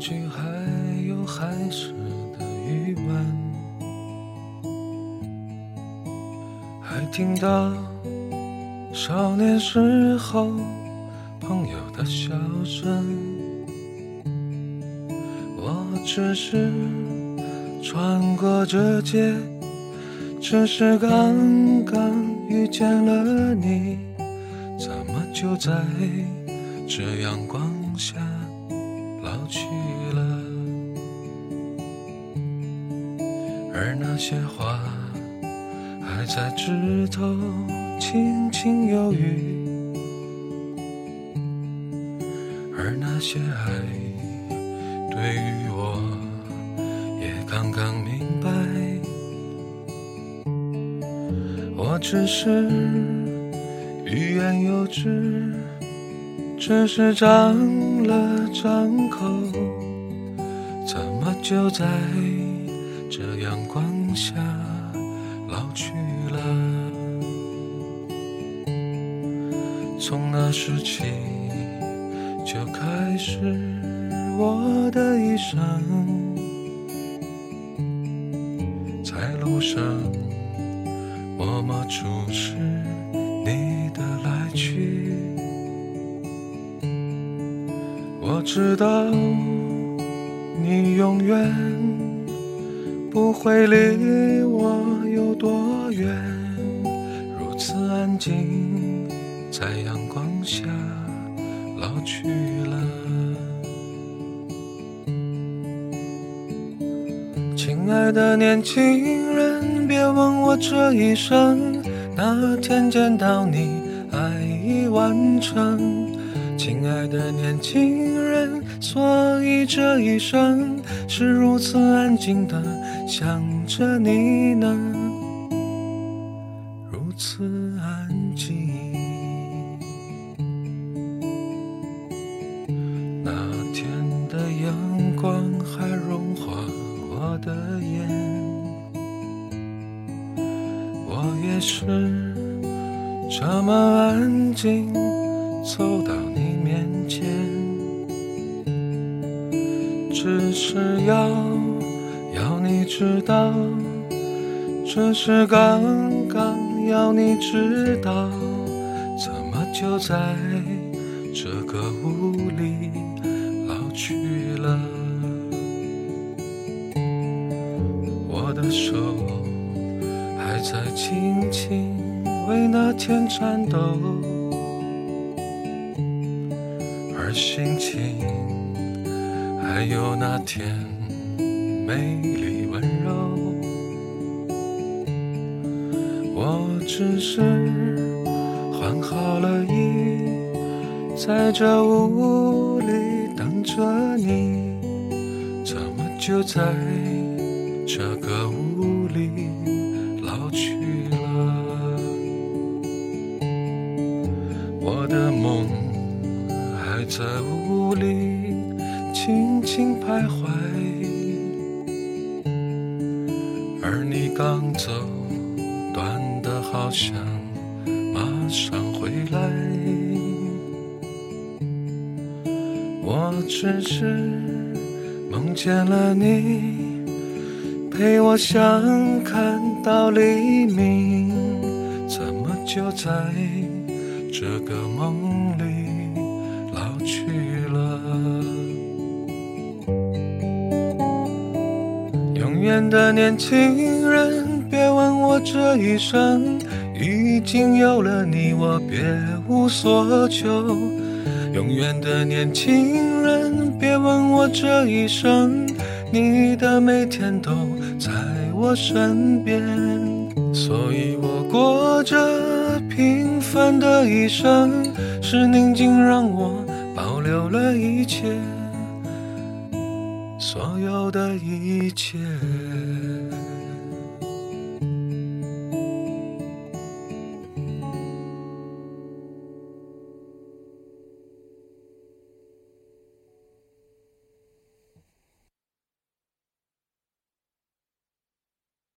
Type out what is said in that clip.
去还有海市的余温，还听到少年时候朋友的笑声。我只是穿过这街，只是刚刚遇见了你，怎么就在这阳光下？老去而那些花还在枝头轻轻忧郁，而那些爱对于我也刚刚明白，我只是欲言又止。只是张了张口，怎么就在这阳光下老去了？从那时起就开始我的一生，在路上默默注视你的来去。我知道你永远不会离我有多远，如此安静，在阳光下老去了。亲爱的年轻人，别问我这一生哪天见到你，爱已完成。亲爱的年轻人，所以这一生是如此安静的想着你呢，如此安静。那天的阳光还融化我的眼，我也是这么安静走到你。面前，只是要要你知道，只是刚刚要你知道，怎么就在这个屋里老去了？我的手还在轻轻为那天颤抖。的心情还有那天美丽温柔，我只是换好了衣，在这屋里等着你，怎么就在这个屋里？在屋里轻轻徘徊，而你刚走，短的好像马上回来。我只是梦见了你，陪我相看到黎明，怎么就在这个梦里？去了，永远的年轻人，别问我这一生已经有了你，我别无所求。永远的年轻人，别问我这一生，你的每天都在我身边，所以我过着平凡的一生，是宁静让我。保留了一切，所有的一切。